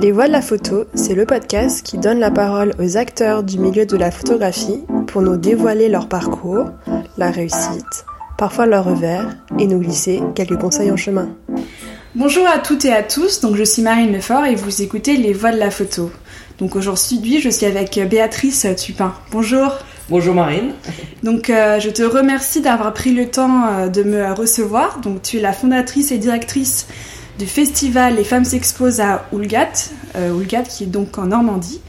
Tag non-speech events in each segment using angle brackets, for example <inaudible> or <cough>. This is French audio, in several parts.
Les Voix de la photo, c'est le podcast qui donne la parole aux acteurs du milieu de la photographie pour nous dévoiler leur parcours, la réussite, parfois leur revers et nous glisser quelques conseils en chemin. Bonjour à toutes et à tous, donc je suis Marine Lefort et vous écoutez Les Voix de la photo. Donc aujourd'hui, je suis avec Béatrice Tupin. Bonjour. Bonjour Marine. Donc euh, je te remercie d'avoir pris le temps euh, de me recevoir. Donc tu es la fondatrice et directrice du festival Les Femmes s'exposent à Oulgat, euh, Oulgat qui est donc en Normandie.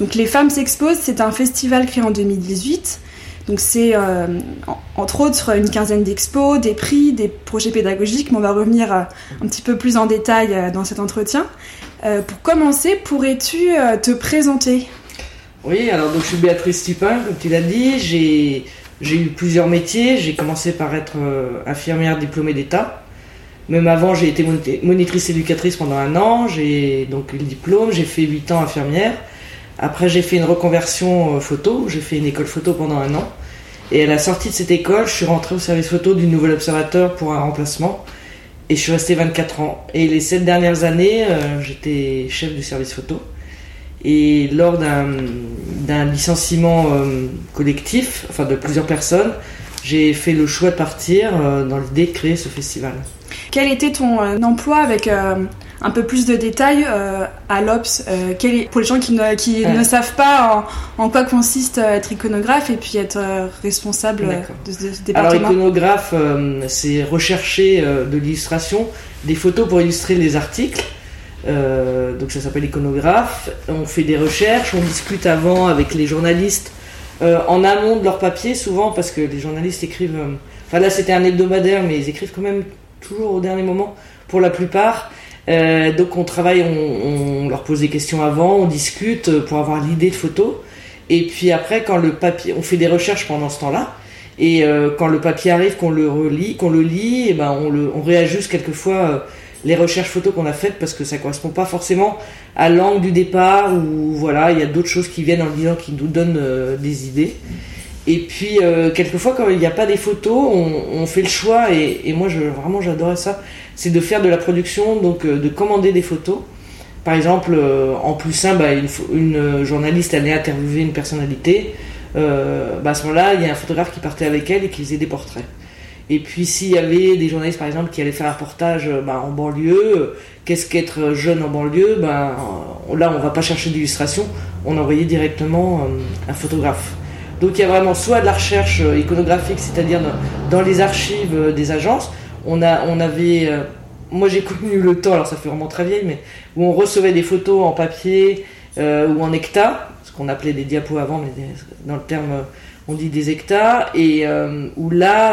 Donc Les Femmes s'exposent, c'est un festival créé en 2018. Donc c'est euh, entre autres une quinzaine d'expos, des prix, des projets pédagogiques, mais on va revenir euh, un petit peu plus en détail euh, dans cet entretien. Pour commencer, pourrais-tu te présenter? Oui, alors donc je suis Béatrice Tupin, comme tu l'as dit. J'ai eu plusieurs métiers. J'ai commencé par être infirmière diplômée d'État. Même avant, j'ai été moni- monitrice éducatrice pendant un an. J'ai donc le diplôme. J'ai fait 8 ans infirmière. Après, j'ai fait une reconversion euh, photo. J'ai fait une école photo pendant un an. Et à la sortie de cette école, je suis rentrée au service photo du Nouvel Observateur pour un remplacement. Et je suis resté 24 ans. Et les 7 dernières années, euh, j'étais chef du service photo. Et lors d'un d'un licenciement euh, collectif, enfin de plusieurs personnes, j'ai fait le choix de partir euh, dans l'idée de créer ce festival. Quel était ton euh, emploi avec euh, un peu plus de détails euh, à euh, est- Pour les gens qui ne, qui Ouais. ne savent pas en, en quoi consiste être iconographe et puis être euh, responsable de, ce- ce Alors département. iconographe, c'est rechercher de l'illustration, des photos pour illustrer les articles. Donc ça s'appelle iconographe. On fait des recherches, on discute avant avec les journalistes en amont de leur papier, souvent parce que les journalistes écrivent. Enfin là c'était un hebdomadaire, mais ils écrivent quand même toujours au dernier moment pour la plupart. Euh, donc on travaille, on, leur pose des questions avant, on discute euh, pour avoir l'idée de photo. Et puis après, quand le papier, on fait des recherches pendant ce temps-là. Et euh, quand le papier arrive, qu'on le relit, qu'on le lit, et ben on, le, on réajuste quelquefois les recherches photos qu'on a faites parce que ça correspond pas forcément à l'angle du départ ou voilà, il y a d'autres choses qui viennent en le disant qui nous donnent des idées. Et puis euh, quelquefois quand il n'y a pas des photos, on, on fait le choix et, et moi je, vraiment j'adorais ça, c'est de faire de la production, donc euh, de commander des photos. Par exemple, euh, en plus simple, bah, une, une euh, journaliste allait interviewer une personnalité. Euh, bah, à ce moment-là, il y a un photographe qui partait avec elle et qui faisait des portraits. Et puis s'il y avait des journalistes par exemple qui allaient faire un reportage euh, bah, en banlieue, qu'est-ce qu'être jeune en banlieue? Euh, Là on va pas chercher d'illustration, on envoyait directement un photographe. Donc il y a vraiment soit de la recherche euh, iconographique, c'est-à-dire dans, les archives euh, des agences, on, on avait... euh, moi j'ai <laughs> connu le temps, alors ça fait vraiment très vieille, mais où on recevait des photos en papier ou en hecta, ce qu'on appelait des diapos avant, mais des- dans le terme on dit des hectares, et où là,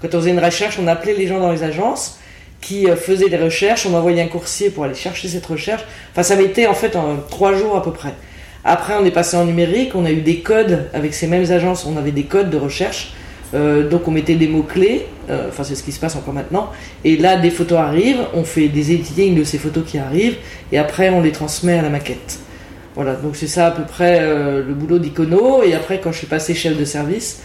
quand on faisait une recherche, on appelait les gens dans les agences qui faisaient les recherches, on envoyait un coursier pour aller chercher cette recherche. Enfin, ça mettait en fait en trois jours à peu près. Après, on est passé en numérique, on a eu des codes avec ces mêmes agences, on avait des codes de recherche. Euh, donc on mettait des mots-clés, euh, enfin c'est ce qui se passe encore maintenant, et là des photos arrivent, on fait des editing de ces photos qui arrivent, et après on les transmet à la maquette. Voilà, donc c'est ça à peu près euh, le boulot d'Icono. Et après, quand je suis passé chef de service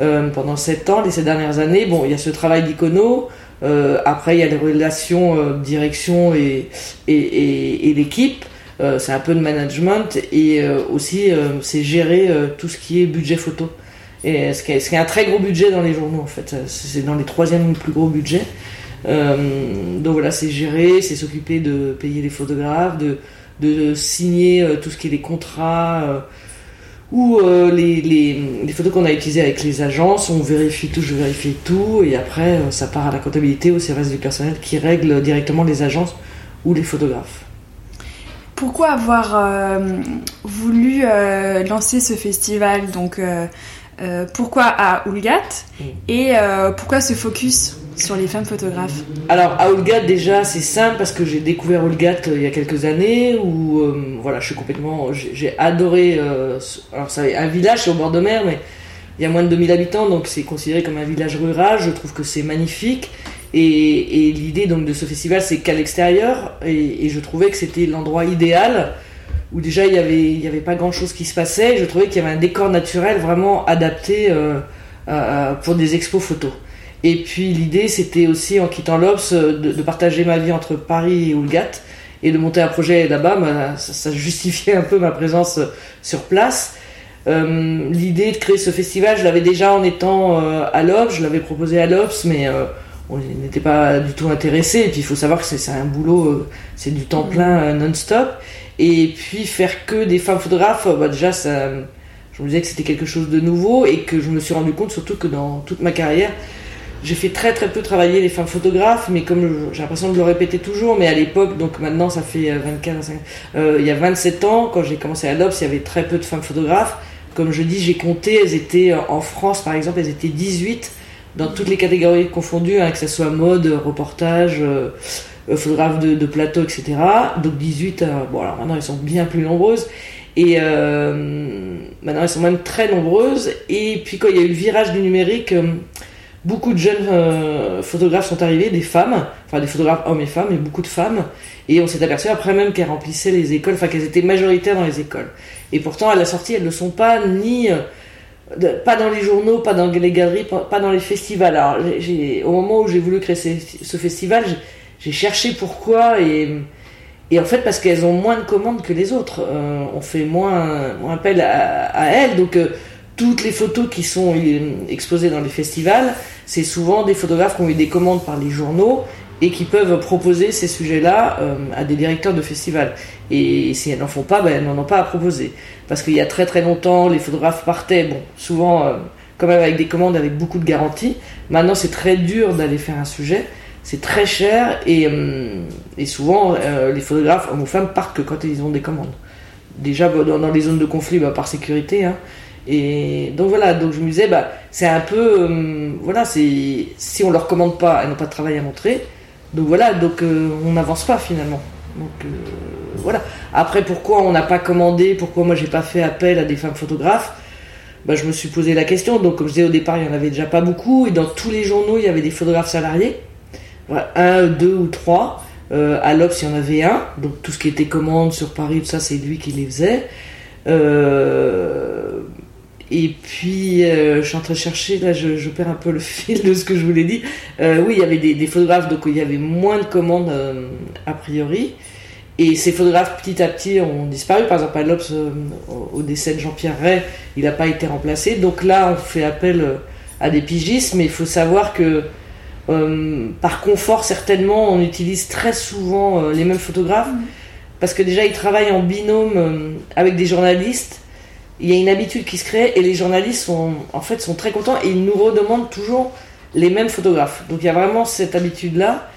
euh, pendant 7 ans, les 7 dernières années, bon, il y a ce travail d'Icono. Euh, après, il y a les relations euh, direction et, et, et, et l'équipe. Euh, c'est un peu de management et euh, aussi euh, c'est gérer tout ce qui est budget photo. Et ce qui, est, ce qui est un très gros budget dans les journaux en fait. C'est dans les troisièmes plus gros budgets. Donc voilà, c'est gérer, c'est s'occuper de payer les photographes, de, de signer tout ce qui est les contrats ou euh, les, les, les photos qu'on a utilisées avec les agences. On vérifie tout, je vérifie tout, et après ça part à la comptabilité, au service du personnel qui règle directement les agences ou les photographes. Pourquoi avoir euh, voulu euh, lancer ce festival? Donc, euh, pourquoi à Oulgat Mm. Et pourquoi ce focus sur les femmes photographes? Alors à Olgat déjà c'est simple parce que j'ai découvert Olgat euh, il y a quelques années où euh, voilà je suis complètement j'ai adoré euh, alors c'est un village c'est au bord de mer mais il y a moins de 2000 habitants donc c'est considéré comme un village rural. Je trouve que c'est magnifique et, l'idée donc de ce festival c'est qu'à l'extérieur et, je trouvais que c'était l'endroit idéal où déjà il y avait y avait pas grand chose qui se passait. Je trouvais qu'il y avait un décor naturel vraiment adapté euh, pour des expos photos. Et puis l'idée, c'était aussi en quittant l'Obs euh, de, partager ma vie entre Paris et Oulgat et de monter un projet là-bas, ça, ça, justifiait un peu ma présence sur place. L'idée de créer ce festival, je l'avais déjà en étant à l'Obs, je l'avais proposé à l'Obs, mais on n'était pas du tout intéressé. Et puis il faut savoir que c'est un boulot, c'est du temps plein non-stop. Et puis faire que des femmes photographes, bah, déjà ça je me disais que c'était quelque chose de nouveau et que je me suis rendu compte surtout que dans toute ma carrière, j'ai fait très très peu travailler les femmes photographes, mais comme j'ai l'impression de le répéter toujours, mais à l'époque, donc maintenant ça fait 24, euh, euh, il y a 27 ans, quand j'ai commencé à l'Obs, il y avait très peu de femmes photographes. Comme je dis, j'ai compté, elles étaient euh, en France par exemple, elles étaient 18 dans toutes les catégories confondues, hein, que ce soit mode, reportage, photographe de, plateau, etc. Donc 18, bon alors maintenant elles sont bien plus nombreuses. Et euh, maintenant, elles sont même très nombreuses. Et puis, quand il y a eu le virage du numérique, euh, beaucoup de jeunes euh, photographes sont arrivés, des femmes, enfin des photographes hommes et femmes, mais beaucoup de femmes. Et on s'est aperçu après même qu'elles remplissaient les écoles, enfin qu'elles étaient majoritaires dans les écoles. Et pourtant, à la sortie, elles ne sont pas ni. Pas dans les journaux, pas dans les galeries, pas, dans les festivals. Alors, au moment où j'ai voulu créer ce festival, j'ai cherché pourquoi et et en fait, parce qu'elles ont moins de commandes que les autres, euh, on fait moins, moins appel à, elles. Donc, euh, toutes les photos qui sont exposées dans les festivals, c'est souvent des photographes qui ont eu des commandes par les journaux et qui peuvent proposer ces sujets-là euh, à des directeurs de festivals. Et si elles n'en font pas, ben, elles n'en ont pas à proposer. Parce qu'il y a très très longtemps, les photographes partaient, bon, souvent quand même avec des commandes avec beaucoup de garanties. Maintenant, c'est très dur d'aller faire un sujet c'est très cher et, euh, et souvent euh, les photographes hommes ou femmes partent que quand ils ont des commandes. Déjà dans, les zones de conflit bah, par sécurité. Hein. Et donc voilà, donc je me disais, bah, c'est un peu. Euh, voilà, si on leur commande pas, elles n'ont pas de travail à montrer. Donc voilà, donc on n'avance pas finalement. Donc voilà. Après, pourquoi on n'a pas commandé Pourquoi moi j'ai pas fait appel à des femmes photographes bah, Je me suis posé la question. Donc comme je disais au départ, il y en avait déjà pas beaucoup. Et dans tous les journaux, il y avait des photographes salariés un, deux ou trois. Euh, à l'Obs, il y en avait un. Donc tout ce qui était commande sur Paris, tout ça, c'est lui qui les faisait. Euh, et puis, euh, je suis en train de chercher, là, je, perds un peu le <laughs> fil de ce que je vous l'ai dit. oui, il y avait des, photographes, donc il y avait moins de commandes a priori. Et ces photographes, petit à petit, ont disparu. Par exemple, à l'Obs, au, décès de Jean-Pierre Ray, il n'a pas été remplacé. Donc là, on fait appel à des pigistes, mais il faut savoir que euh, par confort, certainement, on utilise très souvent euh, les mêmes photographes mm. parce que déjà ils travaillent en binôme euh, avec des journalistes. Il y a une habitude qui se crée et les journalistes sont en fait sont très contents et ils nous redemandent toujours les mêmes photographes. Donc il y a vraiment cette habitude là.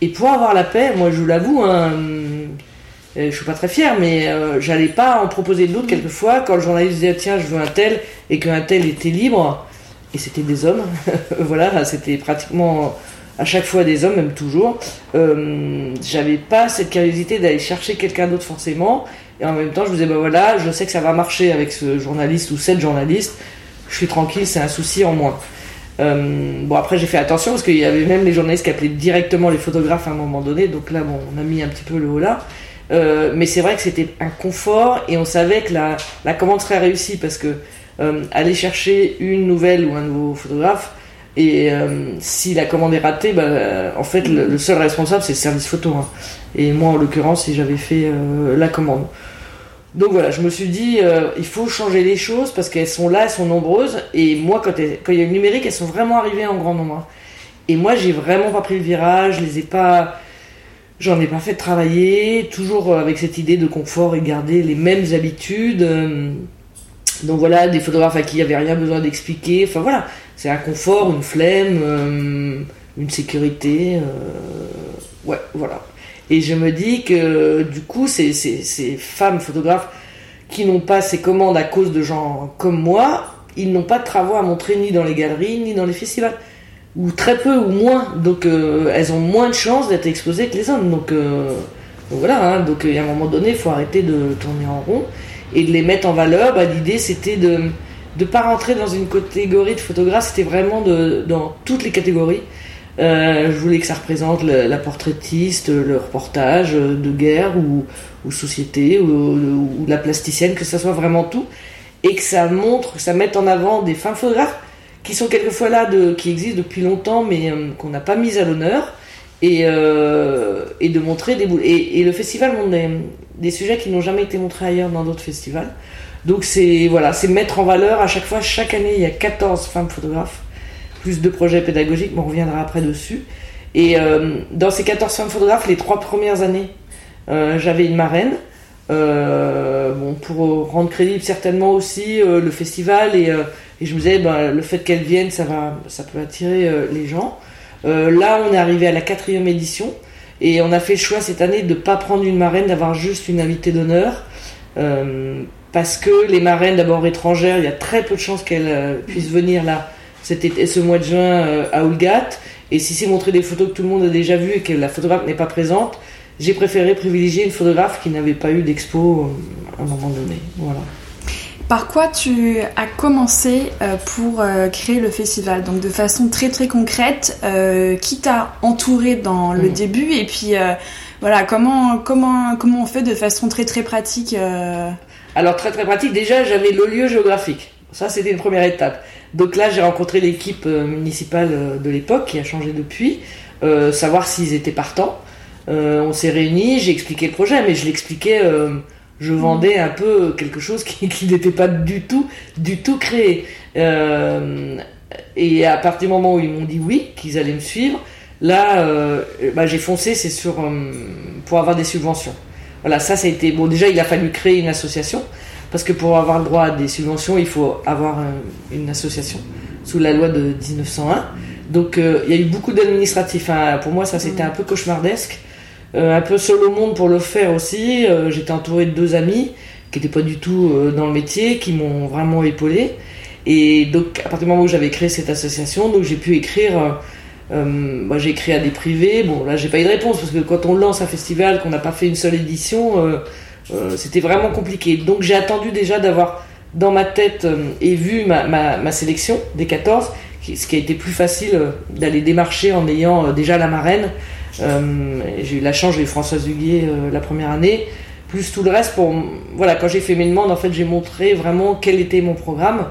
Et pour avoir la paix, moi je l'avoue, hein, je suis pas très fier, mais j'allais pas en proposer d'autres quelquefois quand le journaliste disait tiens je veux un tel et qu'un tel était libre et c'était des hommes. <laughs> voilà, c'était pratiquement à chaque fois des hommes, même toujours. Euh, j'avais pas cette curiosité d'aller chercher quelqu'un d'autre forcément. Et en même temps, je me disais, bah voilà, je sais que ça va marcher avec ce journaliste ou cette journaliste. Je suis tranquille, c'est un souci en moins. Euh, bon, après, j'ai fait attention parce qu'il y avait même les journalistes qui appelaient directement les photographes à un moment donné. Donc là, bon, on a mis un petit peu le haut là. Euh, mais c'est vrai que c'était un confort et on savait que la, la commande serait réussie parce que euh, aller chercher une nouvelle ou un nouveau photographe. Et euh, si la commande est ratée, bah, euh, en fait, le, seul responsable, c'est le service photo. Hein. Et moi, en l'occurrence, si j'avais fait la commande. Donc voilà, je me suis dit, il faut changer les choses parce qu'elles sont là, elles sont nombreuses. Et moi, quand, quand il y a le numérique, elles sont vraiment arrivées en grand nombre. Hein. Et moi, j'ai vraiment pas pris le virage, je les ai pas. J'en ai pas fait travailler, toujours avec cette idée de confort et garder les mêmes habitudes. Donc voilà, des photographes à qui il n'y avait rien besoin d'expliquer. Enfin voilà, c'est un confort, une flemme, euh, une sécurité. Euh, ouais, voilà. Et je me dis que du coup, ces, ces, femmes photographes qui n'ont pas ces commandes à cause de gens comme moi, ils n'ont pas de travaux à montrer ni dans les galeries, ni dans les festivals. Ou très peu, ou moins. Donc euh, elles ont moins de chances d'être exposées que les hommes. Donc, voilà, hein. donc à un moment donné, il faut arrêter de tourner en rond et de les mettre en valeur, bah, l'idée c'était de ne pas rentrer dans une catégorie de photographe, c'était vraiment de, dans toutes les catégories. Euh, je voulais que ça représente la portraitiste, le reportage de guerre ou, ou société ou, la plasticienne, que ça soit vraiment tout, et que ça montre, que ça mette en avant des femmes photographes qui sont quelquefois là, de, qui existent depuis longtemps, mais euh, qu'on n'a pas mis à l'honneur, et, et de montrer des boules. Et, le festival montre des sujets qui n'ont jamais été montrés ailleurs dans d'autres festivals. Donc c'est voilà, c'est mettre en valeur à chaque fois, chaque année, il y a 14 femmes photographes, plus de projets pédagogiques, mais on reviendra après dessus. Et euh, dans ces 14 femmes photographes, les trois premières années, euh, j'avais une marraine. Euh, bon, pour rendre crédible certainement aussi le festival et, et, je me disais ben, le fait qu'elle vienne ça va ça peut attirer les gens là on est arrivé à la quatrième édition et on a fait le choix cette année de ne pas prendre une marraine d'avoir juste une invitée d'honneur parce que les marraines d'abord étrangères il y a très peu de chances qu'elles puissent venir là cet ce mois de juin à Oulgat et si c'est montrer des photos que tout le monde a déjà vues et que la photographe n'est pas présente, j'ai préféré privilégier une photographe qui n'avait pas eu d'expo euh, à un moment donné. Voilà. Par quoi tu as commencé euh, pour euh, créer le festival? Donc de façon très très concrète, qui t'a entouré dans le mm. début? Et puis voilà comment comment comment on fait de façon très très pratique Alors très très pratique. Déjà j'avais le lieu géographique. Ça c'était une première étape. Donc là, j'ai rencontré l'équipe euh, municipale euh, de l'époque qui a changé depuis, euh, savoir s'ils étaient partants. on s'est réunis, j'ai expliqué le projet, mais je l'expliquais, je vendais un peu quelque chose <laughs> qui, n'était pas du tout, du tout créé. et à partir du moment où ils m'ont dit oui, qu'ils allaient me suivre, là, bah, j'ai foncé, c'est sur pour avoir des subventions. Voilà, ça, ça a été bon. Déjà, il a fallu créer une association parce que pour avoir le droit à des subventions, il faut avoir une association sous la loi de 1901. Donc euh, il y a eu beaucoup d'administratifs. Hein. Pour moi, ça c'était un peu cauchemardesque. Euh, un peu seul au monde pour le faire aussi. Euh, j'étais entouré de deux amis qui n'étaient pas du tout dans le métier, qui m'ont vraiment épaulé. Et donc à partir du moment où j'avais créé cette association, j'ai pu écrire. Moi j'ai écrit à des privés. Bon là j'ai pas eu de réponse parce que quand on lance un festival, qu'on n'a pas fait une seule édition euh, c'était vraiment compliqué. Donc j'ai attendu déjà d'avoir dans ma tête euh, et vu ma, sélection des 14, ce qui a été plus facile euh, d'aller démarcher en ayant déjà la marraine. j'ai eu la chance, j'ai eu Françoise Huguier la première année, plus tout le reste pour voilà quand j'ai fait mes demandes en fait j'ai montré vraiment quel était mon programme.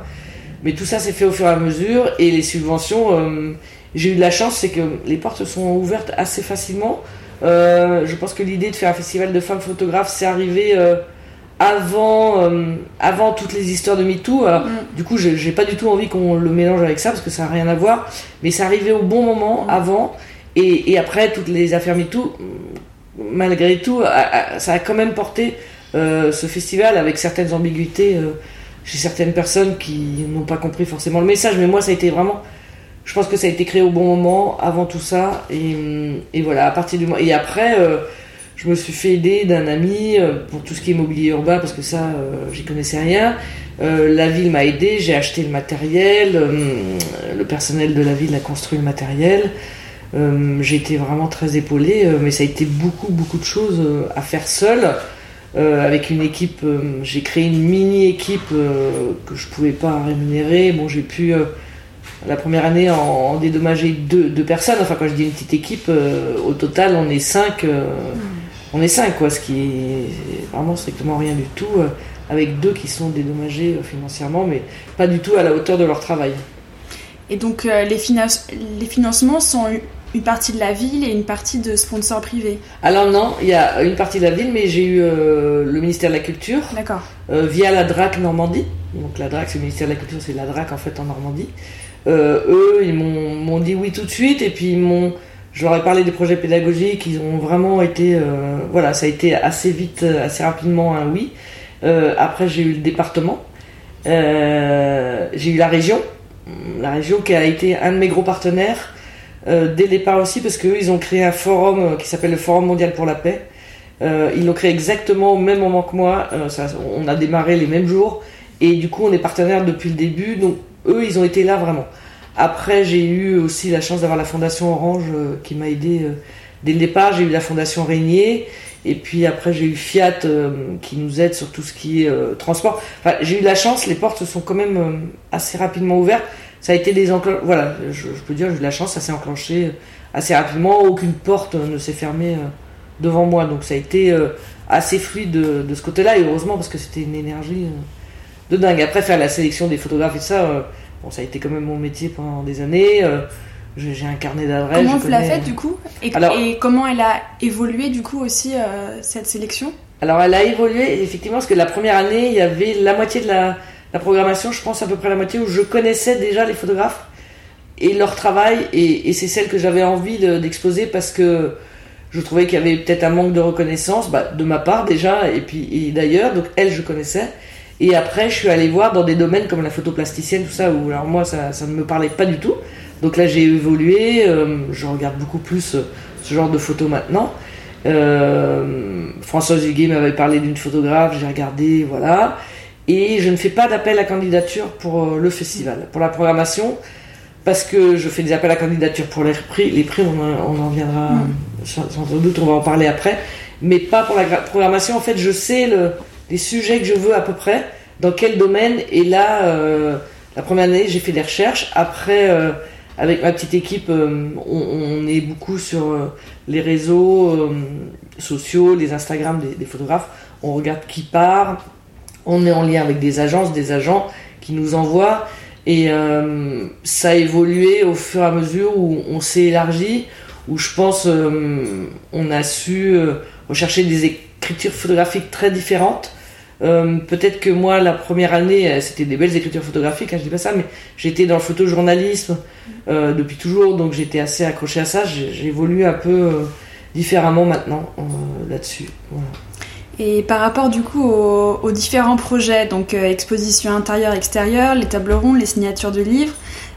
Mais tout ça s'est fait au fur et à mesure et les subventions, j'ai eu de la chance, c'est que les portes sont ouvertes assez facilement. Euh, je pense que l'idée de faire un festival de femmes photographes, c'est arrivé euh, avant, euh, avant toutes les histoires de MeToo. Mm. Du coup, j'ai pas du tout envie qu'on le mélange avec ça parce que ça n'a rien à voir. Mais c'est arrivé au bon moment, mm. avant. Et, et, après, toutes les affaires MeToo, malgré tout, ça a quand même porté ce festival avec certaines ambiguïtés chez certaines personnes qui n'ont pas compris forcément le message. Mais moi, ça a été vraiment je pense que ça a été créé au bon moment, avant tout ça. Et, voilà, à partir du moment. Et après, euh, je me suis fait aider d'un ami euh, pour tout ce qui est immobilier urbain, parce que ça, euh, j'y connaissais rien. la ville m'a aidé, j'ai acheté le matériel, le personnel de la ville a construit le matériel. j'ai été vraiment très épaulé, mais ça a été beaucoup, beaucoup de choses à faire seul. avec une équipe, j'ai créé une mini équipe que je pouvais pas rémunérer. Bon, j'ai pu la première année en, dédommager deux, personnes. Enfin, quand je dis une petite équipe, euh, au total, on est cinq. Euh, on est cinq, quoi, ce qui est vraiment strictement rien du tout, euh, avec deux qui sont dédommagés financièrement, mais pas du tout à la hauteur de leur travail. Et donc, les, les financements sont une partie de la ville et une partie de sponsors privés Alors non, il y a une partie de la ville, mais j'ai eu le ministère de la Culture. D'accord. via la DRAC Normandie. Donc la DRAC, c'est le ministère de la Culture, c'est la DRAC en fait en Normandie. Euh, eux, ils m'ont dit oui tout de suite et puis ils je leur ai parlé des projets pédagogiques, ils ont vraiment été, euh, voilà, ça a été assez vite, assez rapidement un oui. Euh, après, j'ai eu le département, j'ai eu la région, la région qui a été un de mes gros partenaires dès le départ aussi, parce qu'eux, ils ont créé un forum qui s'appelle le Forum mondial pour la paix. ils l'ont créé exactement au même moment que moi, ça, on a démarré les mêmes jours, et du coup, on est partenaires depuis le début, donc eux, ils ont été là vraiment. Après, j'ai eu aussi la chance d'avoir la Fondation Orange euh, qui m'a aidé euh, dès le départ. J'ai eu la Fondation Régnier. Et puis après, j'ai eu Fiat euh, qui nous aide sur tout ce qui est transport. J'ai eu la chance, les portes se sont quand même assez rapidement ouvertes. Ça a été des enclenchés. Voilà, je, peux dire, j'ai eu la chance, ça s'est enclenché assez rapidement. Aucune porte ne s'est fermée devant moi. Donc ça a été assez fluide de, de ce côté-là. Et heureusement, parce que c'était une énergie de dingue. Après, faire la sélection des photographes et ça, euh, bon, ça a été quand même mon métier pendant des années. Euh, j'ai un carnet d'adresses. Comment vous l'avez fait du coup? Et, et, comment elle a évolué du coup aussi cette sélection? Alors elle a évolué effectivement parce que la première année il y avait la moitié de la, la programmation, je pense à peu près la moitié où je connaissais déjà les photographes et leur travail et, et c'est celle que j'avais envie d'exposer parce que je trouvais qu'il y avait peut-être un manque de reconnaissance bah, de ma part déjà et puis d'ailleurs donc elle je connaissais et après je suis allé voir dans des domaines comme la photo plasticienne tout ça où alors moi ça, ça ne me parlait pas du tout donc là j'ai évolué euh, je regarde beaucoup plus euh, ce genre de photos maintenant euh, Françoise Huguet m'avait parlé d'une photographe j'ai regardé voilà et je ne fais pas d'appel à candidature pour le festival pour la programmation parce que je fais des appels à candidature pour les prix. Les prix, on, en viendra mm. sans, doute, on va en parler après. Mais pas pour la programmation. En fait, je sais le, les sujets que je veux à peu près, dans quel domaine? Et là, euh, la première année, j'ai fait des recherches. Après, euh, avec ma petite équipe, euh, on, est beaucoup sur les réseaux sociaux, les Instagram des, des, photographes. On regarde qui part. On est en lien avec des agences, des agents qui nous envoient. Et euh, ça a évolué au fur et à mesure où on s'est élargi, où je pense euh, on a su euh, rechercher des écritures photographiques très différentes. Peut-être que moi, la première année, c'était des belles écritures photographiques, hein, je dis pas ça, mais j'étais dans le photojournalisme depuis toujours, donc j'étais assez accroché à ça. J'évolue un peu différemment maintenant là-dessus. Voilà. Et par rapport du coup aux, différents projets, donc euh, exposition intérieure, extérieure, les tables rondes, les signatures de livres,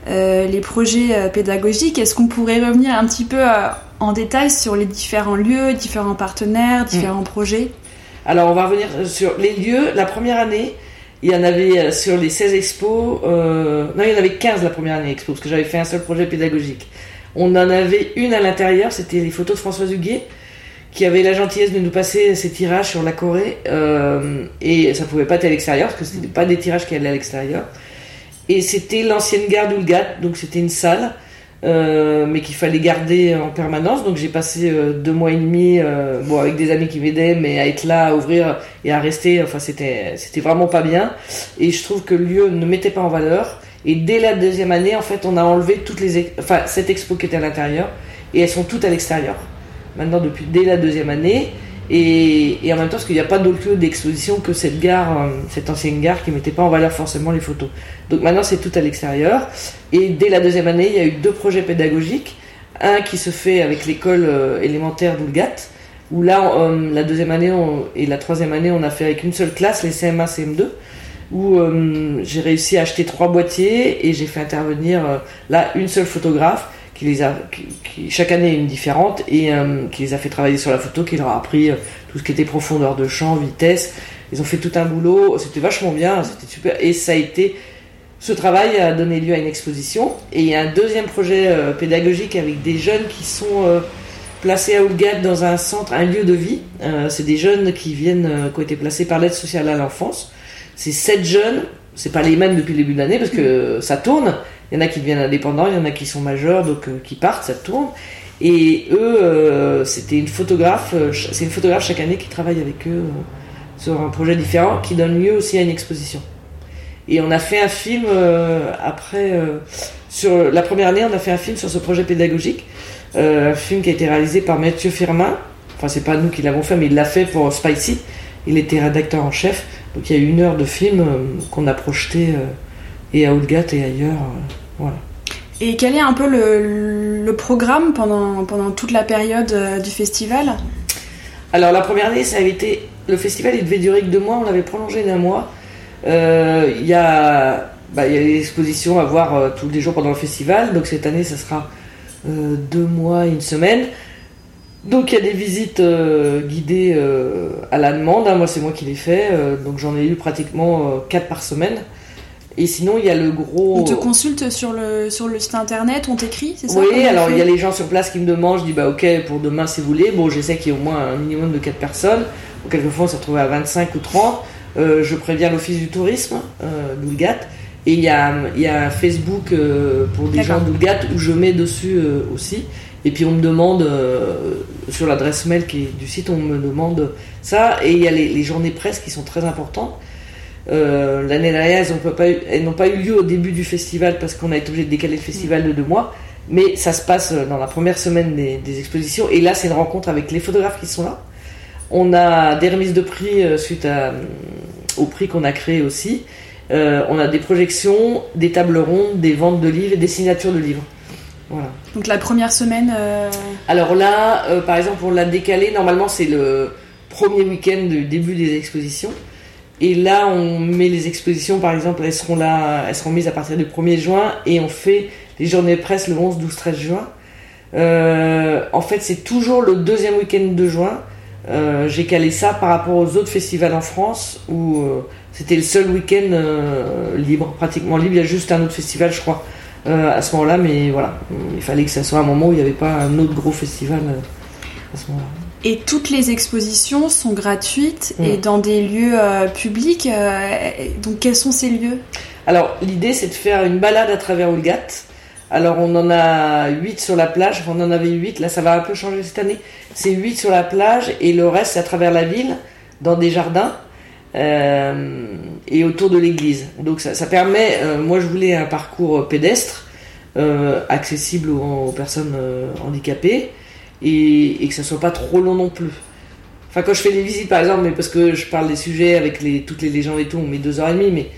euh, les projets euh, pédagogiques, est-ce qu'on pourrait revenir un petit peu en détail sur les différents lieux, différents partenaires, différents mm. projets? Alors on va revenir sur les lieux. La première année, il y en avait sur les 16 expos, non il y en avait 15 la première année expo, parce que j'avais fait un seul projet pédagogique. On en avait une à l'intérieur, c'était les photos de Françoise Huguet qui avait la gentillesse de nous passer ses tirages sur la Corée euh, et ça pouvait pas être à l'extérieur parce que c'était pas des tirages qui allaient à l'extérieur et c'était l'ancienne gare d'Oulgat donc c'était une salle euh, mais qu'il fallait garder en permanence. Donc j'ai passé euh, deux mois et demi bon avec des amis qui m'aidaient mais à être là à ouvrir et à rester enfin c'était c'était vraiment pas bien. Et je trouve que le lieu ne mettait pas en valeur. Et dès la deuxième année en fait on a enlevé toutes les enfin cette expo qui était à l'intérieur. Et elles sont toutes à l'extérieur. Maintenant depuis dès la deuxième année. Et, en même temps, parce qu'il n'y a pas d'autre lieu d'exposition que cette gare, euh, cette ancienne gare qui mettait pas en valeur forcément les photos. Donc maintenant, c'est tout à l'extérieur. Et dès la deuxième année, il y a eu deux projets pédagogiques. Un qui se fait avec l'école euh, élémentaire d'Oulgat, où là, euh, la deuxième année et la troisième année, on a fait avec une seule classe, les CM1, CM2, où j'ai réussi à acheter trois boîtiers et j'ai fait intervenir là une seule photographe qui les a, chaque année une différente et euh, qui les a fait travailler sur la photo, qui leur a appris euh, tout ce qui était profondeur de champ, vitesse. Ils ont fait tout un boulot, c'était vachement bien, c'était super. Et ça a été, ce travail a donné lieu à une exposition. Et il y a un deuxième projet euh, pédagogique avec des jeunes qui sont placés à Oulgat dans un centre, un lieu de vie. c'est des jeunes qui viennent, qui ont été placés par l'aide sociale à l'enfance. C'est sept jeunes, c'est pas les mêmes depuis le début de l'année parce que ça tourne il y en a qui deviennent indépendants, il y en a qui sont majeurs, donc euh, qui partent, ça tourne. Et eux, euh, c'était une photographe, euh, c'est une photographe chaque année qui travaille avec eux sur un projet différent qui donne lieu aussi à une exposition. Et on a fait un film après, sur la première année, on a fait un film sur ce projet pédagogique, un film qui a été réalisé par Mathieu Firmin. Enfin, c'est pas nous qui l'avons fait, mais il l'a fait pour Spicy. Il était rédacteur en chef. Donc il y a une heure de film qu'on a projeté et à Oudgat et ailleurs. Euh, voilà. Et quel est un peu le, le programme pendant, pendant toute la période euh, du festival? Alors la première année, ça avait été le festival il devait durer que deux mois, on l'avait prolongé d'un mois. Euh, il y a bah, y a des expositions à voir tous les jours pendant le festival, donc cette année ça sera deux mois et une semaine. Donc il y a des visites guidées à la demande, hein. moi c'est moi qui les fais, donc j'en ai eu pratiquement quatre par semaine. Et sinon, il y a le gros. On te consulte sur le, sur le site internet, on t'écrit, c'est ça Oui, alors il y a les gens sur place qui me demandent, je dis bah ok, pour demain si vous voulez. Bon, je sais qu'il y a au moins un minimum de 4 personnes. quelquefois, on s'est retrouvé à 25 ou 30. Euh, je préviens l'office du tourisme euh, d'Oulgat. Et il y a, y a un Facebook euh, pour des gens d'Oulgat où je mets dessus euh, aussi. Et puis on me demande, sur l'adresse mail qui est du site, on me demande ça. Et il y a les, les journées presse qui sont très importantes. Euh, l'année dernière, elles n'ont pas, eu, pas eu lieu au début du festival parce qu'on a été obligé de décaler le festival de deux mois. Mais ça se passe dans la première semaine des, expositions. Et là, c'est une rencontre avec les photographes qui sont là. On a des remises de prix suite à, au prix qu'on a créé aussi. on a des projections, des tables rondes, des ventes de livres et des signatures de livres. Voilà. Donc la première semaine. Alors là, par exemple, on l'a décalé. Normalement, c'est le premier week-end du début des expositions. Et là, on met les expositions, par exemple, elles seront là, elles seront mises à partir du 1er juin, et on fait les journées presse le 11, 12, 13 juin. Euh, en fait, c'est toujours le deuxième week-end de juin. Euh, j'ai calé ça par rapport aux autres festivals en France où euh, c'était le seul week-end libre, pratiquement libre. Il y a juste un autre festival, je crois, à ce moment-là, mais voilà, il fallait que ça soit un moment où il n'y avait pas un autre gros festival à ce moment-là. Et toutes les expositions sont gratuites et mm. dans des lieux euh, publics. Euh, donc quels sont ces lieux? Alors l'idée c'est de faire une balade à travers Oulgat. Alors on en a 8 sur la plage, on en avait 8, là ça va un peu changer cette année. C'est 8 sur la plage et le reste c'est à travers la ville, dans des jardins euh, et autour de l'église. Donc ça, permet, moi je voulais un parcours pédestre, accessible aux personnes handicapées et, que ça soit pas trop long non plus. Enfin, quand je fais des visites, par exemple, mais parce que je parle des sujets avec les, toutes les légendes et tout, on met deux heures et demie, mais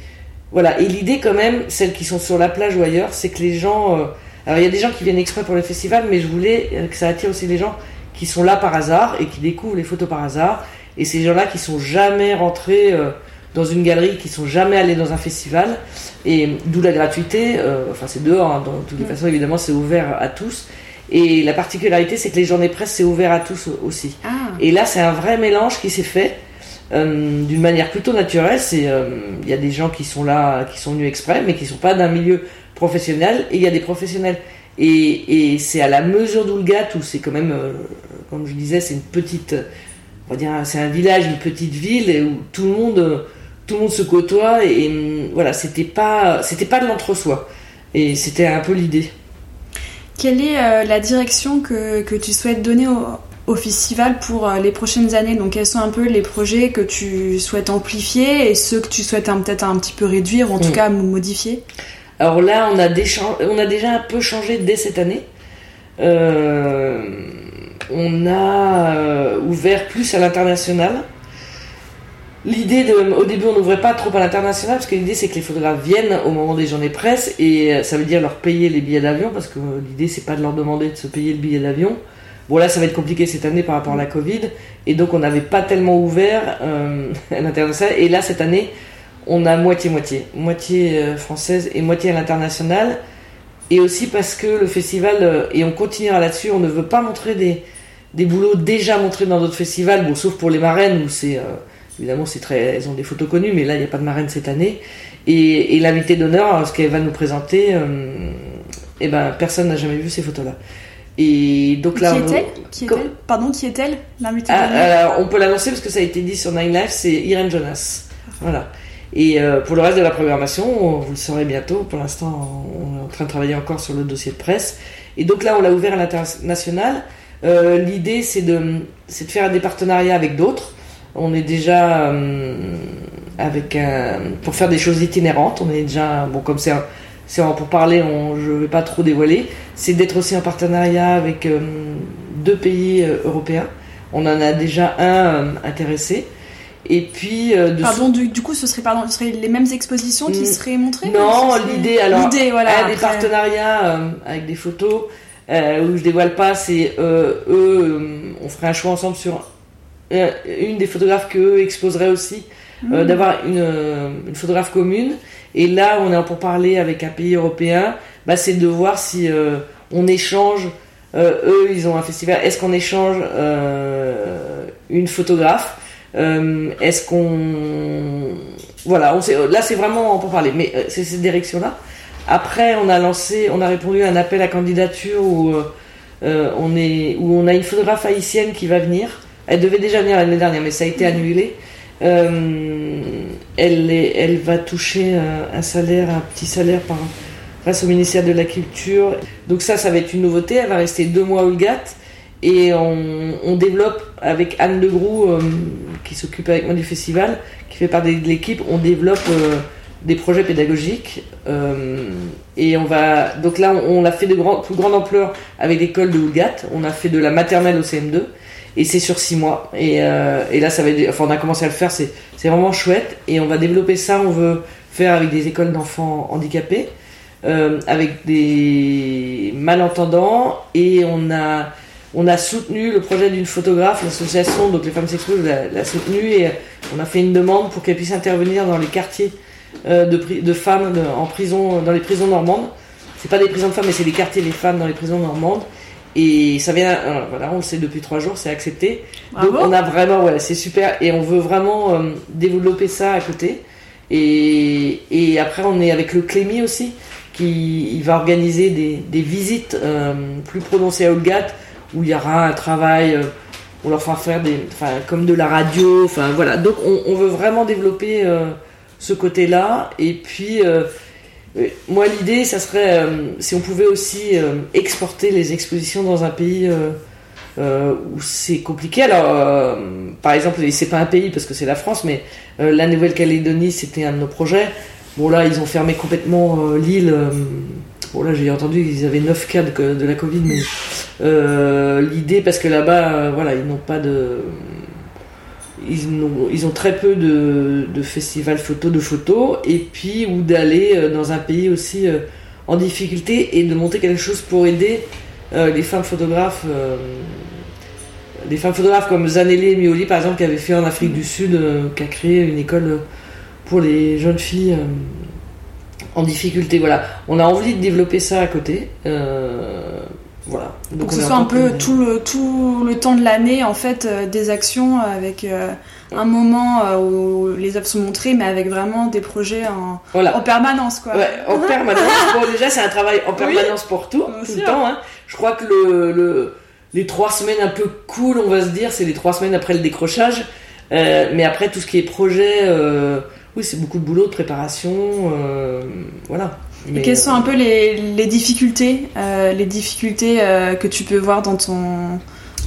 voilà. Et l'idée, quand même, celles qui sont sur la plage ou ailleurs, c'est que les gens. Euh, alors, il y a des gens qui viennent exprès pour le festival, mais je voulais que ça attire aussi des gens qui sont là par hasard et qui découvrent les photos par hasard. Et ces gens-là qui sont jamais rentrés euh, dans une galerie, qui sont jamais allés dans un festival. Et d'où la gratuité. Euh, enfin, c'est dehors, hein, dans toutes les façons, évidemment, c'est ouvert à tous. Et la particularité, c'est que les journées presse, c'est ouvert à tous aussi. Ah. Et là, c'est un vrai mélange qui s'est fait euh, d'une manière plutôt naturelle. C'est, euh, il y a des gens qui sont là, qui sont venus exprès, mais qui sont pas d'un milieu professionnel, et il y a des professionnels. Et, et c'est à la mesure d'Oulgat, où c'est quand même, euh, comme je disais, c'est une petite, on va dire, c'est un village, une petite ville, où tout le monde, tout le monde se côtoie, et, et voilà, c'était pas, c'était pas de l'entre-soi. Et c'était un peu l'idée. Quelle est euh, la direction que, que, tu souhaites donner au, au festival pour euh, les prochaines années? Donc, quels sont un peu les projets que tu souhaites amplifier et ceux que tu souhaites peut-être un petit peu réduire, ou en tout mm. cas modifier? Alors là, on a, on a déjà un peu changé dès cette année. Euh, on a ouvert plus à l'international. L'idée de, au début, on n'ouvrait pas trop à l'international parce que l'idée c'est que les photographes viennent au moment des journées presse et euh, ça veut dire leur payer les billets d'avion parce que l'idée c'est pas de leur demander de se payer le billet d'avion. Bon là, ça va être compliqué cette année par rapport à la Covid et donc on n'avait pas tellement ouvert euh, <laughs> à l'international. Et là cette année on a moitié moitié, moitié euh, française et moitié à l'international. Et aussi parce que le festival et on continuera là-dessus, on ne veut pas montrer des des boulots déjà montrés dans d'autres festivals, bon sauf pour les marraines où c'est Évidemment, c'est très, elles ont des photos connues, mais là, il n'y a pas de marraine cette année. Et, l'invité d'honneur, ce qu'elle va nous présenter, euh, eh ben, personne n'a jamais vu ces photos-là. Et donc là, qui est-elle? Qui est Pardon, qui est-elle l'invité ah, d'honneur? On peut l'annoncer parce que ça a été dit sur Nine Lives, c'est Irene Jonas. Voilà. Et euh, pour le reste de la programmation, vous le saurez bientôt. Pour l'instant, on est en train de travailler encore sur le dossier de presse. Et donc là, on l'a ouvert à l'international. Euh, L'idée, c'est de, de faire des partenariats avec d'autres. On est déjà euh, avec un, pour faire des choses itinérantes. On est déjà bon comme c'est c'est pour parler, on, je ne vais pas trop dévoiler. C'est d'être aussi en partenariat avec euh, deux pays euh, européens. On en a déjà un intéressé. Et puis de pardon, du, coup, ce serait pardon, ce serait les mêmes expositions qui hmm. seraient montrées. Non, l'idée alors, l'idée voilà, des partenariats avec des photos où je dévoile pas, c'est eux, on ferait un choix ensemble sur une des photographes qu'eux exposeraient aussi, euh, hmm. d'avoir euh, une, photographe commune. Et là, on est pour parler avec un pays européen, bah, c'est de voir si on échange. eux, ils ont un festival. Est-ce qu'on échange une photographe Est-ce qu'on voilà, on là c'est vraiment pour parler, mais c'est cette direction-là. Après, on a lancé, on a répondu à un appel à candidature où on est, où on a une photographe haïtienne qui va venir. Elle devait déjà venir l'année dernière, mais ça a été annulé. Euh, elle, va toucher un, salaire, un petit salaire par, grâce au ministère de la Culture. Donc ça, ça va être une nouveauté. Elle va rester deux mois au GAT. Et on, développe avec Anne Legroux, euh, qui s'occupe avec moi du festival, qui fait partie de l'équipe, on développe euh, des projets pédagogiques. et on va donc là, on, a fait de grand, plus grande ampleur avec l'école de Houlgat. On a fait de la maternelle au CM2 et c'est sur six mois. Et, et, là, ça va, enfin, on a commencé à le faire. C'est vraiment chouette et on va développer ça. On veut faire avec des écoles d'enfants handicapés, avec des malentendants et on a on a soutenu le projet d'une photographe, l'association, donc les femmes s'exposent l'a soutenu et on a fait une demande pour qu'elle puisse intervenir dans les quartiers euh, de, de, femmes en prison, dans les prisons normandes. C'est pas des prisons de femmes, mais c'est des quartiers des femmes dans les prisons normandes. Et ça vient, euh, voilà, on le sait depuis trois jours, c'est accepté. donc on a vraiment, ouais, c'est super, et on veut vraiment euh, développer ça à côté. Et, et, après, on est avec le Clémy aussi, qui il va organiser des, des visites plus prononcées à Olgat où il y aura un travail, euh, on leur fera faire des, enfin, comme de la radio, enfin voilà. Donc on, veut vraiment développer euh, ce côté-là. Et puis euh, moi l'idée, ça serait si on pouvait aussi exporter les expositions dans un pays où c'est compliqué. Alors par exemple, c'est pas un pays parce que c'est la France, mais la Nouvelle-Calédonie, c'était un de nos projets. Bon là, ils ont fermé complètement l'île Bon là j'ai entendu qu'ils avaient 9 cas de, la Covid, euh, l'idée parce que là-bas, euh, voilà, ils n'ont pas de, ils ont, très peu de, festivals photo de photos et puis ou d'aller euh, dans un pays aussi en difficulté et de monter quelque chose pour aider les femmes photographes. des femmes photographes comme Zanelli Mioli par exemple qui avait fait en Afrique du Sud, qui a créé une école pour les jeunes filles en difficulté. Voilà, on a envie de développer ça à côté. Euh, voilà. Donc que ce soit un peu tout le, tout le temps de l'année, en fait, euh, des actions avec euh, un moment où les œuvres sont montrées, mais avec vraiment des projets en, en permanence. Quoi. Ouais, en <laughs> permanence. bon, déjà, c'est un travail en permanence pour tout, tout le temps. Hein. Je crois que le, le, les trois semaines un peu cool, on va se dire, c'est les trois semaines après le décrochage. mais après, tout ce qui est projet oui, c'est beaucoup de boulot, de préparation, euh, voilà. Quelles sont un peu les, les difficultés, euh, les difficultés euh, que tu peux voir dans ton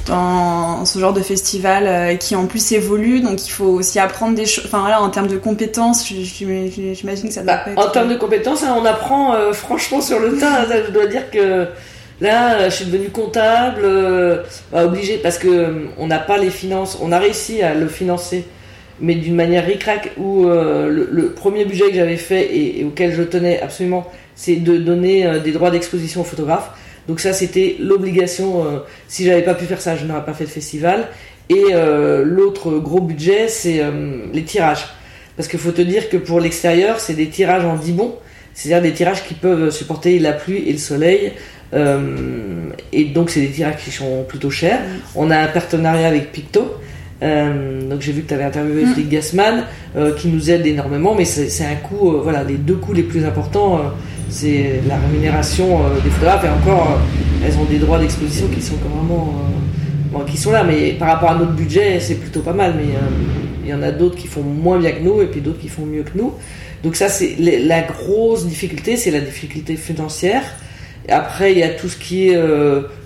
dans ce genre de festival qui en plus évolue, donc il faut aussi apprendre des choses. Enfin voilà, en termes de compétences, j'imagine que ça doit bah, être... En termes de compétences, hein, on apprend franchement sur le tas. je dois dire que là, je suis devenue comptable, bah, obligé parce que on n'a pas les finances. On a réussi à le financer mais d'une manière ricrac où euh, le, premier budget que j'avais fait et, auquel je tenais absolument, c'est de donner euh, des droits d'exposition aux photographes. Donc ça, c'était l'obligation. Euh, si j'avais pas pu faire ça, je n'aurais pas fait de festival. Et l'autre gros budget, c'est les tirages. Parce qu'il faut te dire que pour l'extérieur, c'est des tirages en dibon, c'est-à-dire des tirages qui peuvent supporter la pluie et le soleil. et donc, c'est des tirages qui sont plutôt chers. On a un partenariat avec Picto. Euh, donc j'ai vu que tu avais interviewé mm. Gassman, euh, qui nous aide énormément, mais c'est un coût, euh, voilà, les deux coûts les plus importants, c'est la rémunération des photographes, et encore, elles ont des droits d'exposition qui sont vraiment, qui sont là, mais par rapport à notre budget, c'est plutôt pas mal, mais il y en a d'autres qui font moins bien que nous, et puis d'autres qui font mieux que nous. Donc ça, c'est la grosse difficulté, c'est la difficulté financière. après, il y a tout ce qui est,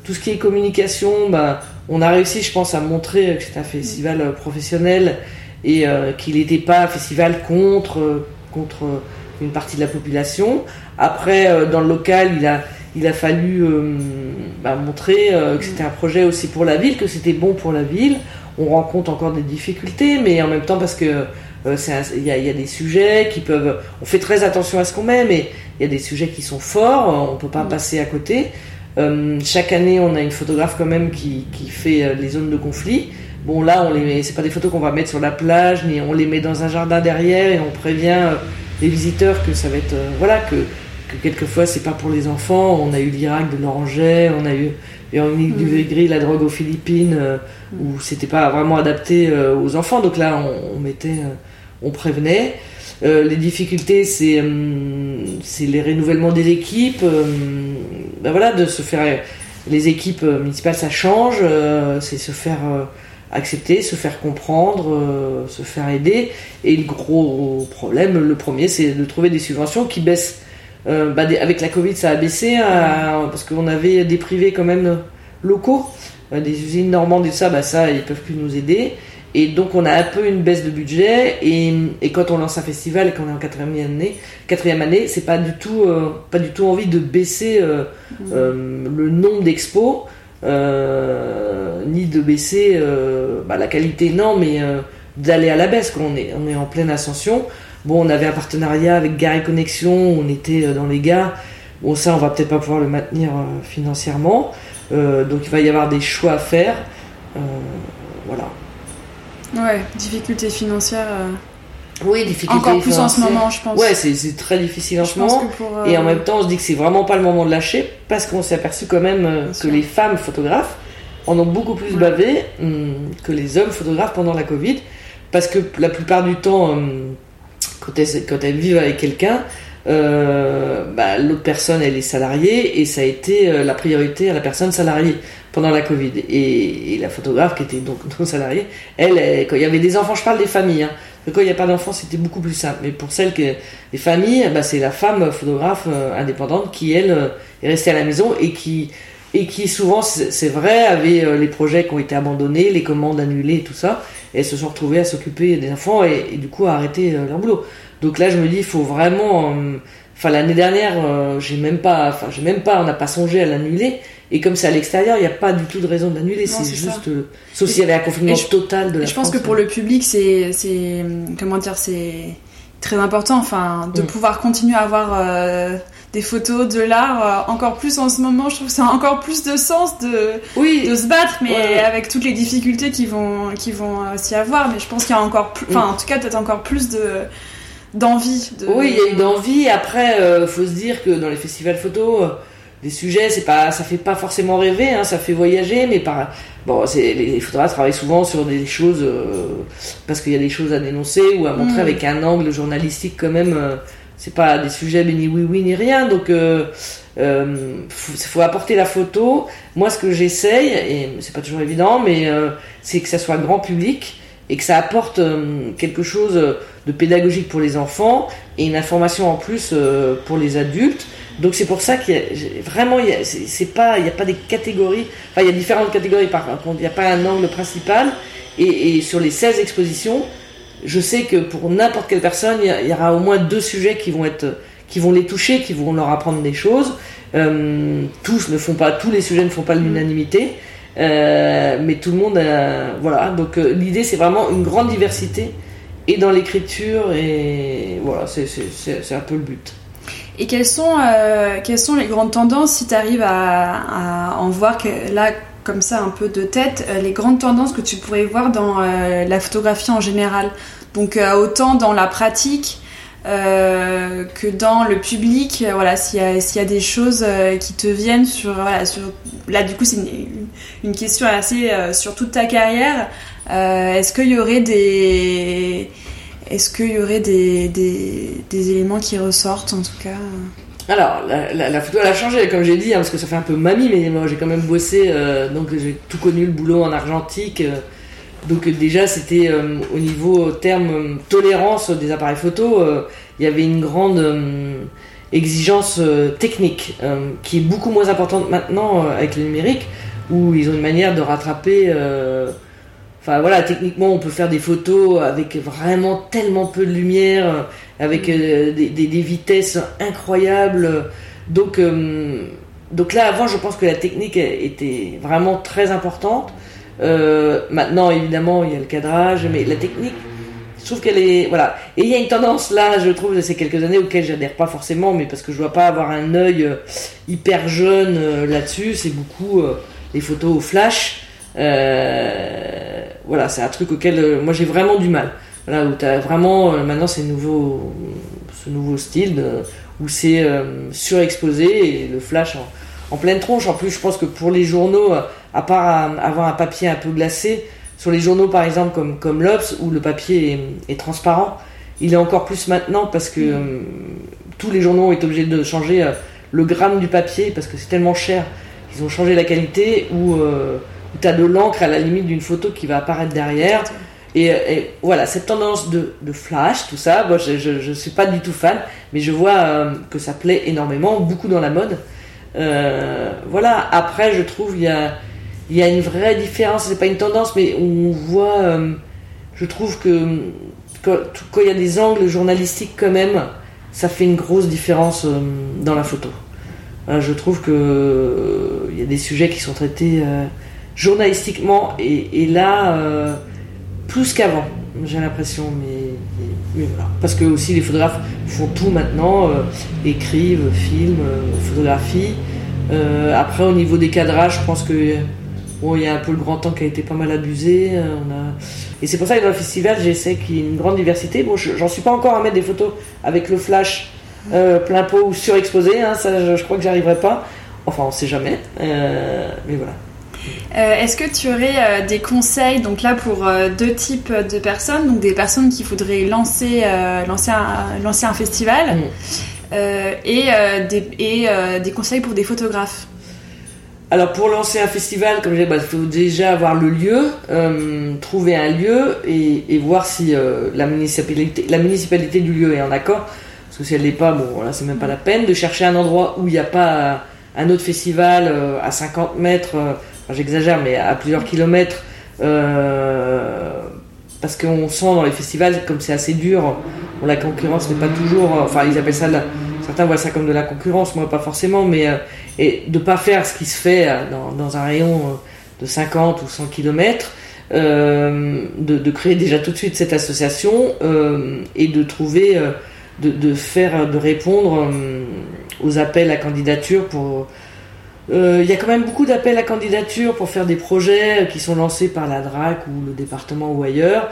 tout ce qui est communication, bah, on a réussi, je pense, à montrer que c'est un festival euh, professionnel et euh, qu'il n'était pas un festival contre, euh, contre une partie de la population. Après, dans le local, il a, il a fallu bah, montrer que c'était un projet aussi pour la ville, que c'était bon pour la ville. On rencontre encore des difficultés, mais en même temps parce que il y, a des sujets qui peuvent. On fait très attention à ce qu'on met, mais il y a des sujets qui sont forts. On peut pas passer à côté. Euh, chaque année, on a une photographe quand même qui, qui fait euh, les zones de conflit. Bon, là, on les c'est pas des photos qu'on va mettre sur la plage, ni on les met dans un jardin derrière et on prévient euh, les visiteurs que ça va être, voilà, que, que quelquefois c'est pas pour les enfants. On a eu l'Irak de l'Oranger, on a eu Véronique mmh. La drogue aux Philippines, où c'était pas vraiment adapté aux enfants. Donc là, on, on mettait, on prévenait. Euh, les difficultés, c'est euh, c'est les renouvellements des équipes. Euh, ben voilà, de se faire. Les équipes municipales, ça change. c'est se faire accepter, se faire comprendre, se faire aider. Et le gros problème, le premier, c'est de trouver des subventions qui baissent. Bah, avec la Covid, ça a baissé hein, parce qu'on avait des privés quand même locaux, des usines normandes et ça, bah ça, ils peuvent plus nous aider. Et donc on a un peu une baisse de budget et, et quand on lance un festival et qu'on est en quatrième année, quatrième année, c'est pas du tout euh, pas du tout envie de baisser euh, euh, le nombre d'expos ni de baisser bah, la qualité non mais d'aller à la baisse quand on est on est en pleine ascension. Bon on avait un partenariat avec Gare et Connexion, on était dans les gares. Bon ça on va peut-être pas pouvoir le maintenir financièrement. Donc il va y avoir des choix à faire. Voilà. Ouais, difficultés financières. euh, Oui, encore plus en ce moment, je pense. Ouais, c'est c'est très difficile en je ce moment. pour. euh, Et en même temps, on se dit que c'est vraiment pas le moment de lâcher parce qu'on s'est aperçu quand même euh, que les femmes photographes en ont beaucoup plus Ouais. bavé hum, que les hommes photographes pendant la Covid. Parce que la plupart du temps, hum, quand elles, quand elles vivent avec quelqu'un, euh, bah, l'autre personne elle est salariée et ça a été euh, la priorité à la personne salariée pendant la Covid. Et, la photographe qui était donc <laughs> non salariée, elle, quand il y avait des enfants, je parle des familles, hein, quand il n'y a pas d'enfants c'était beaucoup plus simple. Mais pour celles que les familles, bah, c'est la femme photographe euh, indépendante qui elle est restée à la maison et qui et qui souvent c'est vrai avait euh, les projets qui ont été abandonnés, les commandes annulées tout ça. Et elles se sont retrouvées à s'occuper des enfants et, du coup à arrêter leur boulot. Donc là je me dis il faut vraiment euh, Enfin l'année dernière, euh, j'ai même pas, enfin j'ai même pas, on n'a pas songé à l'annuler. Et comme c'est à l'extérieur, il n'y a pas du tout de raison d'annuler. C'est juste, euh, sauf s'il y avait un confinement je- total de la je pense France. que pour le public, c'est, comment dire, c'est très important, enfin, de Mm. pouvoir continuer à avoir euh, des photos de l'art. euh, encore plus en ce moment, je trouve que ça a encore plus de sens de, Oui, de se battre, mais Ouais. avec toutes les difficultés qui vont, qui vont s'y avoir. Mais je pense qu'il y a encore plus, enfin, en tout cas, peut-être encore plus de d'envie. De... Oui, il y a une envie. Après, euh, faut se dire que dans les festivals photo, euh, les sujets, c'est pas, ça fait pas forcément rêver, hein, ça fait voyager, mais par, bon, c'est, les photographes travaillent souvent sur des choses euh, parce qu'il y a des choses à dénoncer ou à montrer Mm. avec un angle journalistique quand même. euh, c'est pas des sujets ni oui oui ni rien, donc euh, euh, faut, faut apporter la photo. Moi, ce que j'essaye, et c'est pas toujours évident, mais euh, c'est que ça soit grand public et que ça apporte euh, quelque chose de pédagogique pour les enfants et une information en plus euh, pour les adultes. Donc c'est pour ça qu'il y a vraiment il y a- c'est pas il n'y a pas des catégories. Enfin il y a différentes catégories par contre il n'y a pas un angle principal et, sur les 16 expositions je sais que pour n'importe quelle personne il y, a- il y aura au moins deux sujets qui vont être qui vont les toucher qui vont leur apprendre des choses. Euh, tous ne font pas tous les sujets ne font pas l'unanimité. Euh, mais tout le monde voilà. Donc euh, l'idée c'est vraiment une grande diversité et dans l'écriture et voilà c'est un peu le but. Et quelles sont, euh, quelles sont les grandes tendances, si tu arrives à, en voir là, comme ça, un peu de tête, les grandes tendances que tu pourrais voir dans la photographie en général? Donc, autant dans la pratique euh, que dans le public, euh, voilà, s'il y, y a des choses euh, qui te viennent sur, voilà. Là, du coup, c'est une, une question assez sur toute ta carrière. Est-ce qu'il y aurait des. Est-ce y aurait des, des, des éléments qui ressortent en tout cas alors la, photo elle a changé comme j'ai dit hein, parce que ça fait un peu mamie mais moi j'ai quand même bossé donc j'ai tout connu le boulot en argentique donc euh, déjà c'était euh, au niveau terme euh, tolérance des appareils photo il y avait une grande exigence technique qui est beaucoup moins importante maintenant avec le numérique où ils ont une manière de rattraper Enfin voilà, techniquement, on peut faire des photos avec vraiment tellement peu de lumière, avec des, vitesses incroyables. Donc, donc là, avant, je pense que la technique était vraiment très importante. Euh, maintenant, évidemment, il y a le cadrage, mais la technique, je trouve qu'elle est voilà. Et il y a une tendance là, je trouve, de ces quelques années auxquelles j'adhère pas forcément, mais parce que je dois pas avoir un œil euh, hyper jeune euh, là-dessus. C'est beaucoup les photos au flash. Voilà, c'est un truc auquel moi j'ai vraiment du mal. Voilà, où t'as vraiment maintenant c'est nouveau, ce nouveau style où c'est surexposé et le flash en, en pleine tronche. En plus, je pense que pour les journaux, à part euh, avoir un papier un peu glacé, sur les journaux par exemple comme comme l'Obs où le papier est, est transparent, il est encore plus maintenant parce que euh, tous les journaux ont été obligés de changer euh, le gramme du papier parce que c'est tellement cher. Ils ont changé la qualité où, euh, où tu as de l'encre à la limite d'une photo qui va apparaître derrière. Et, et voilà, cette tendance de, de flash, tout ça, moi je, je suis pas du tout fan, mais je vois euh, que ça plaît énormément, beaucoup dans la mode. Euh, voilà, après je trouve il y a, y a une vraie différence, c'est pas une tendance, mais on voit euh, je trouve que quand il y a des angles journalistiques quand même, ça fait une grosse différence euh, dans la photo. je trouve que il y a des sujets qui sont traités journalistiquement et, là plus qu'avant, j'ai l'impression. Mais, Parce que aussi les photographes font tout maintenant, écrivent, filment, photographient. après au niveau des cadrages, je pense que Bon, il y a un peu le grand temps qui a été pas mal abusé. A... Et c'est pour ça que dans le festival, j'essaie qu'il y ait une grande diversité. Bon, j'en suis pas encore à mettre des photos avec le flash euh, plein pot ou surexposé. Hein, ça, je, crois que j'arriverai pas. Enfin, on sait jamais. Euh, mais voilà. Euh, est-ce que tu aurais des conseils donc là pour deux types de personnes donc des personnes qui voudraient lancer lancer un, lancer un festival mm. et, des, et des conseils pour des photographes? Alors pour lancer un festival, comme je disais, bah, il faut déjà avoir le lieu, euh, trouver un lieu et, voir si euh, la, municipalité, la municipalité du lieu est en accord. Parce que si elle n'est pas, bon voilà, c'est même pas la peine de chercher un endroit où il n'y a pas un autre festival euh, à 50 mètres, j'exagère, mais à plusieurs kilomètres. parce qu'on sent dans les festivals, comme c'est assez dur, la concurrence n'est pas toujours. Enfin, ils appellent ça certains voient ça comme de la concurrence, moi pas forcément, mais euh, et de pas faire ce qui se fait euh, dans, un rayon euh, de 50 ou 100 km, de, créer déjà tout de suite cette association et de trouver, de, faire, de répondre aux appels à candidature pour. Il y a quand même beaucoup d'appels à candidature pour faire des projets qui sont lancés par la DRAC ou le département ou ailleurs.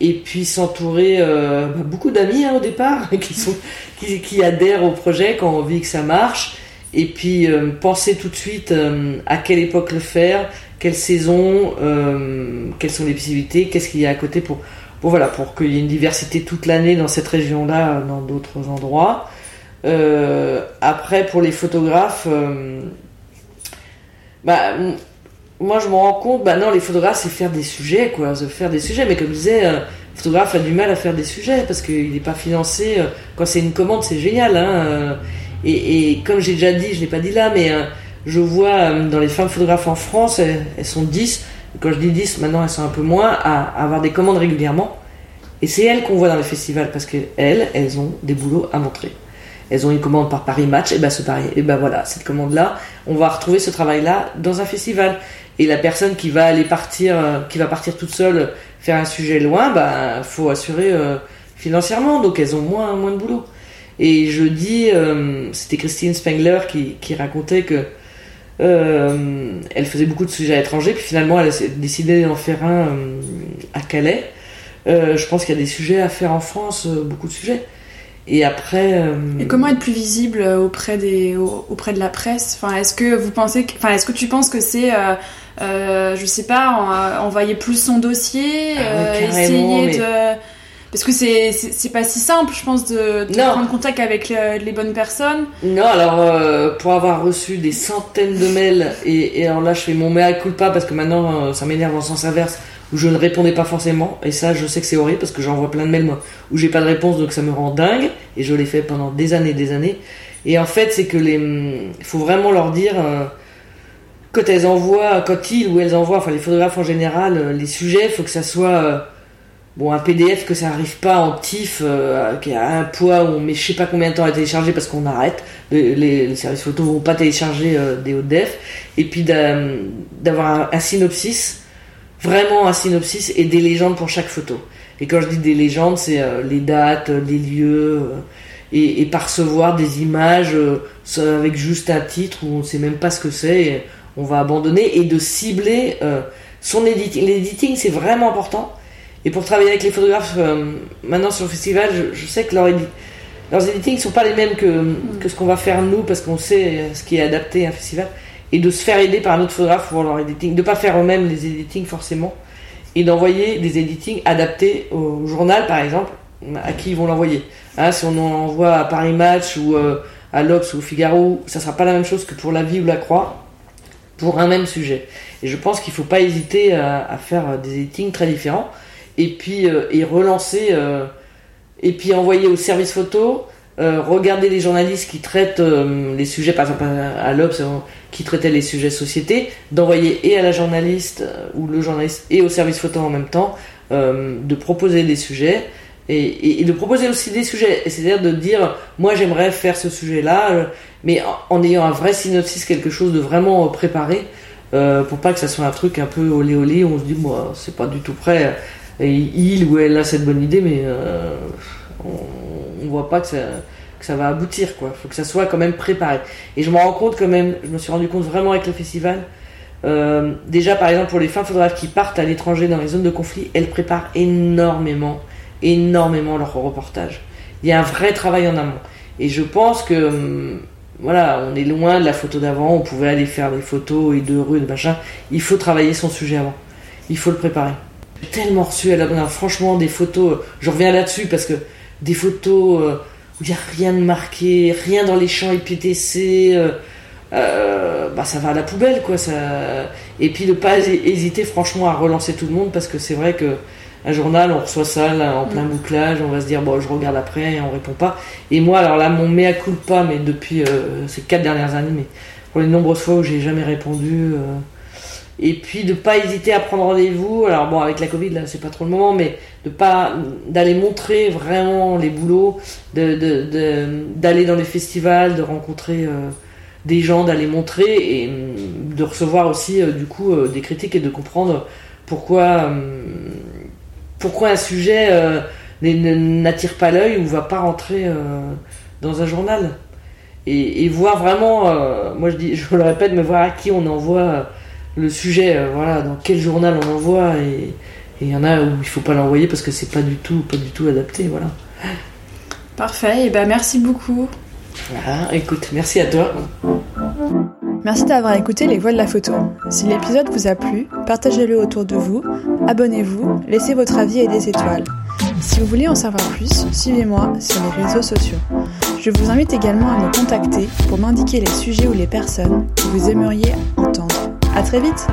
Et puis s'entourer euh, bah, beaucoup d'amis hein, au départ <laughs> qui sont qui, adhèrent au projet quand on vit que ça marche. Et puis euh, penser tout de suite euh, à quelle époque le faire quelle saison quelles sont les possibilités qu'est-ce qu'il y a à côté pour pour voilà pour qu'il y ait une diversité toute l'année dans cette région là dans d'autres endroits. Après pour les photographes bah moi je me rends compte, bah non, les photographes c'est faire des sujets, quoi, faire des sujets. Mais comme je disais, euh, le photographe a du mal à faire des sujets parce qu'il n'est pas financé. Euh, quand c'est une commande, c'est génial. Hein, euh, et, comme j'ai déjà dit, je l'ai pas dit là, mais je vois dans les femmes photographes en France, elles, sont 10. Quand je dis 10, maintenant elles sont un peu moins, à, avoir des commandes régulièrement. Et c'est elles qu'on voit dans les festivals parce qu'elles, elles ont des boulots à montrer elles ont une commande par Paris Match, et ben ce Paris, et ben voilà, cette commande-là, on va retrouver ce travail-là dans un festival. Et la personne qui va aller partir, euh, qui va partir toute seule faire un sujet loin, bah faut assurer euh, financièrement, donc elles ont moins moins de boulot. Et je dis, euh, c'était Christine Spengler qui, qui racontait que elle faisait beaucoup de sujets à l'étranger, puis finalement elle a décidé d'en faire un à Calais. je pense qu'il y a des sujets à faire en France, beaucoup de sujets. Et après. Euh, Et comment être plus visible auprès des auprès de la presse? Enfin, est-ce que vous pensez, que, enfin, est-ce que tu penses que c'est, euh, euh je sais pas, envoyer plus son dossier, ah euh, essayer de parce que c'est c'est pas si simple, je pense, de, de prendre contact avec les, bonnes personnes. Non, alors pour avoir reçu des centaines de mails et, et alors là je fais mon mea culpa parce que maintenant ça m'énerve en sens inverse où je ne répondais pas forcément. Et ça, je sais que c'est horrible parce que j'envoie plein de mails moi, où j'ai pas de réponse, donc ça me rend dingue. Et je l'ai fait pendant des années, des années. Et en fait, c'est que les, il faut vraiment leur dire euh, quand elles envoient, quand ils ou elles envoient, enfin les photographes en général, euh, les sujets, faut que ça soit euh, bon un PDF que ça arrive pas en TIFF, qui a un poids où on met je sais pas combien de temps à télécharger parce qu'on arrête. Les, services photo vont pas télécharger des hautes def. Et puis d'avoir un synopsis vraiment un synopsis et des légendes pour chaque photo. Et quand je dis des légendes, c'est euh, les dates, les lieux, euh, et, et, percevoir des images euh, avec juste un titre où on ne sait même pas ce que c'est, on va abandonner, et de cibler son editing. L'editing, c'est vraiment important. Et pour travailler avec les photographes, maintenant sur le festival, je, sais que leurs, leurs editings ne sont pas les mêmes que, mm. que ce qu'on va faire nous, parce qu'on sait ce qui est adapté à un festival et de se faire aider par un autre photographe pour leur editing, de pas faire eux-mêmes les editing forcément, et d'envoyer des editing adaptés au journal par exemple, à qui ils vont l'envoyer. Hein, si on envoie à Paris Match ou euh, à l'Obs ou au Figaro, ça sera pas la même chose que pour La Vie ou La Croix, pour un même sujet. Et je pense qu'il faut pas hésiter à, faire des editings très différents, et puis euh, et relancer, euh, et puis envoyer au service photo euh, regarder les journalistes qui traitent euh, les sujets, par exemple à, l'Obs, qui traitaient les sujets société, d'envoyer et à la journaliste euh, ou le journaliste et au service photo en même temps de proposer des sujets et, de proposer aussi des sujets. C'est-à-dire de dire, moi j'aimerais faire ce sujet-là, mais en, ayant un vrai synopsis, quelque chose de vraiment préparé, pour pas que ça soit un truc un peu olé olé, on se dit, moi c'est pas du tout prêt, et il ou elle a cette bonne idée, mais on, on voit pas que ça va aboutir, quoi. Faut que ça soit quand même préparé. Et je me rends compte quand même, je me suis rendu compte vraiment avec le festival. Euh, déjà, par exemple, pour les femmes photographes qui partent à l'étranger dans les zones de conflit, elles préparent énormément, énormément leur reportage. Il y a un vrai travail en amont. Et je pense que, hum, voilà, on est loin de la photo d'avant, on pouvait aller faire des photos et de rue, de machin. Il faut travailler son sujet avant. Il faut le préparer. Tellement reçu, elle a franchement des photos, je reviens là-dessus parce que des photos. Euh, où il n'y a rien de marqué, rien dans les champs IPTC, euh, euh, bah ça va à la poubelle quoi. Ça... Et puis ne pas hésiter franchement à relancer tout le monde parce que c'est vrai que un journal, on reçoit ça en plein mm. bouclage, on va se dire bon je regarde après et on répond pas. Et moi alors là mon mea culpa mais depuis ces quatre dernières années, mais pour les nombreuses fois où j'ai jamais répondu. Et puis de pas hésiter à prendre rendez-vous. Alors bon, avec la Covid là, c'est pas trop le moment, mais de pas d'aller montrer vraiment les boulots, de d'aller dans les festivals, de rencontrer euh, des gens, d'aller montrer et mm, de recevoir aussi euh, du coup euh, des critiques et de comprendre pourquoi pourquoi un sujet n'attire pas l'œil ou va pas rentrer dans un journal. Et, voir vraiment, moi je <laughs> je le répète, mais voir à qui on envoie le sujet, euh, voilà, dans quel journal on envoie et il y en a où il faut pas l'envoyer parce que c'est pas du tout, pas du tout adapté, voilà. Parfait, et ben merci beaucoup. Voilà, écoute, merci à toi. Merci d'avoir écouté Les Voix de la Photo. Si l'épisode vous a plu, partagez-le autour de vous, abonnez-vous, laissez votre avis et des étoiles. Si vous voulez en savoir plus, suivez-moi sur les réseaux sociaux. Je vous invite également à me contacter pour m'indiquer les sujets ou les personnes que vous aimeriez entendre. À très vite.